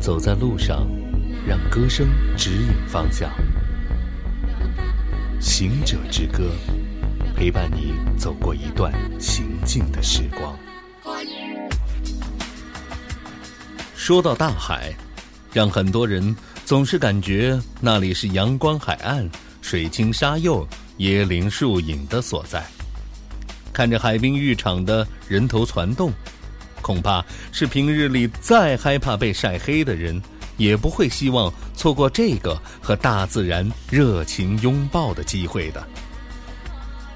走在路上，让歌声指引方向。行者之歌，陪伴你走过一段行进的时光。说到大海，让很多人总是感觉那里是阳光海岸、水清沙幼、椰林树影的所在。看着海滨浴场的人头攒动，恐怕是平日里再害怕被晒黑的人。也不会希望错过这个和大自然热情拥抱的机会的。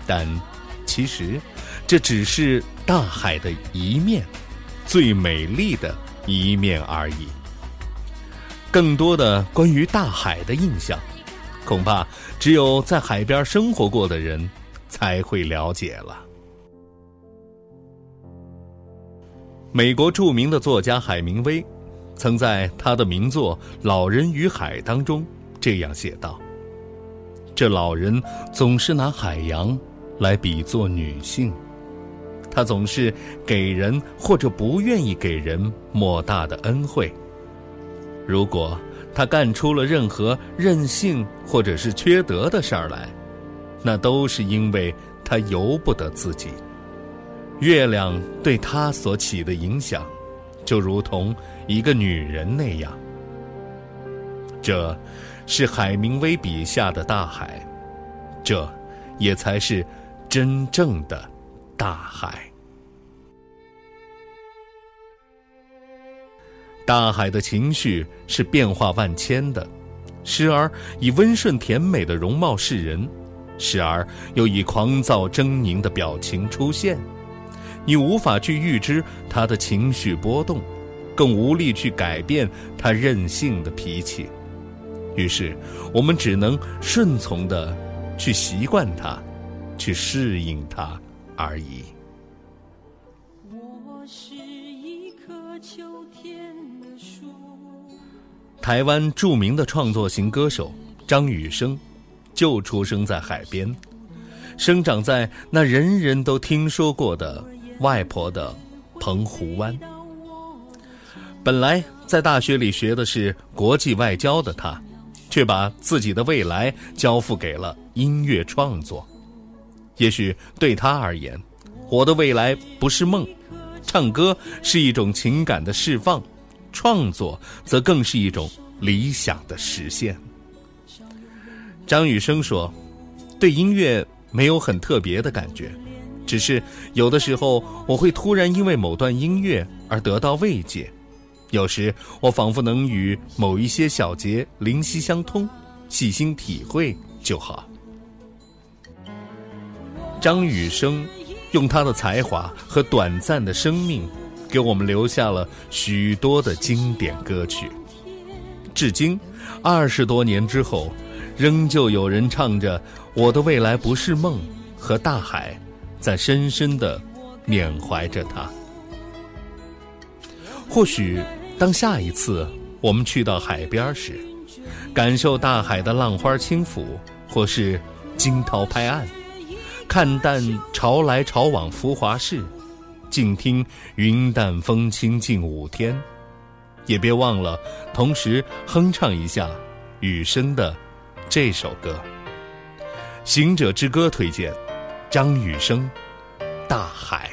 但，其实，这只是大海的一面，最美丽的一面而已。更多的关于大海的印象，恐怕只有在海边生活过的人才会了解了。美国著名的作家海明威。曾在他的名作《老人与海》当中这样写道：“这老人总是拿海洋来比作女性，他总是给人或者不愿意给人莫大的恩惠。如果他干出了任何任性或者是缺德的事儿来，那都是因为他由不得自己。月亮对他所起的影响。”就如同一个女人那样，这，是海明威笔下的大海，这，也才是真正的大海。大海的情绪是变化万千的，时而以温顺甜美的容貌示人，时而又以狂躁狰狞的表情出现。你无法去预知他的情绪波动，更无力去改变他任性的脾气，于是我们只能顺从的去习惯他，去适应他而已。我是一棵秋天的树。台湾著名的创作型歌手张雨生，就出生在海边，生长在那人人都听说过的。外婆的澎湖湾。本来在大学里学的是国际外交的他，却把自己的未来交付给了音乐创作。也许对他而言，我的未来不是梦，唱歌是一种情感的释放，创作则更是一种理想的实现。张雨生说：“对音乐没有很特别的感觉。”只是有的时候，我会突然因为某段音乐而得到慰藉；有时我仿佛能与某一些小节灵犀相通，细心体会就好。张雨生用他的才华和短暂的生命，给我们留下了许多的经典歌曲。至今，二十多年之后，仍旧有人唱着《我的未来不是梦》和《大海》。在深深的缅怀着他。或许，当下一次我们去到海边时，感受大海的浪花轻抚，或是惊涛拍岸，看淡潮来潮往浮华事，静听云淡风轻近五天，也别忘了同时哼唱一下雨声的这首歌《行者之歌》推荐。张雨生，大海。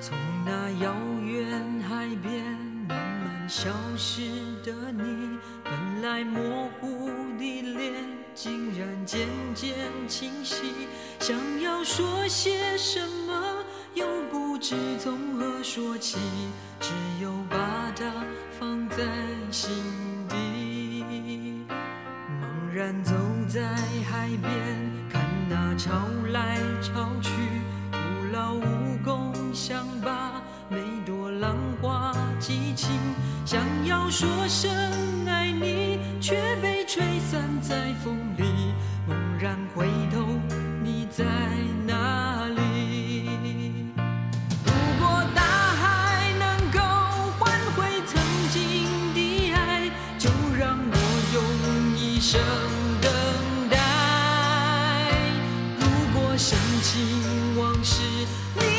从那遥远海边慢慢消失的你，本来模糊的脸，竟然渐渐清晰。想要说些什么，又不知从何说起，只有把它放在心。走在海边，看那潮来潮去，徒劳无功，想把每朵浪花记清。想要说声爱你，却被吹散在风里。猛然回头，生等待。如果深情往事你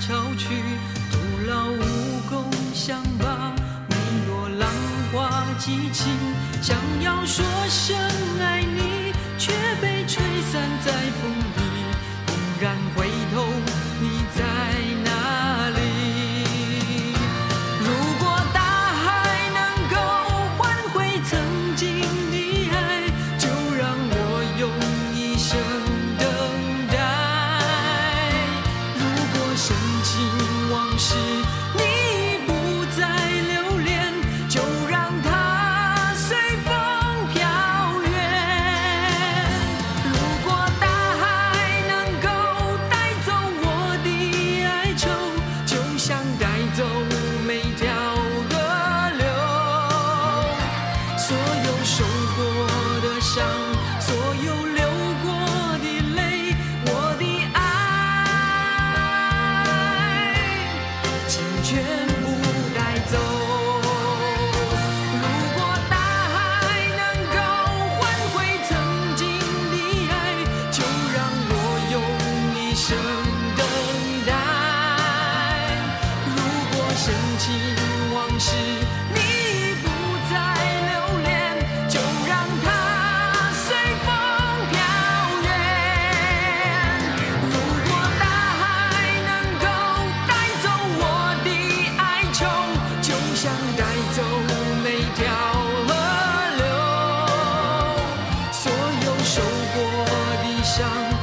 潮去，徒劳无功，想把每朵浪花记清，想要说声爱你，却被吹散在风里。猛然回头。所有流想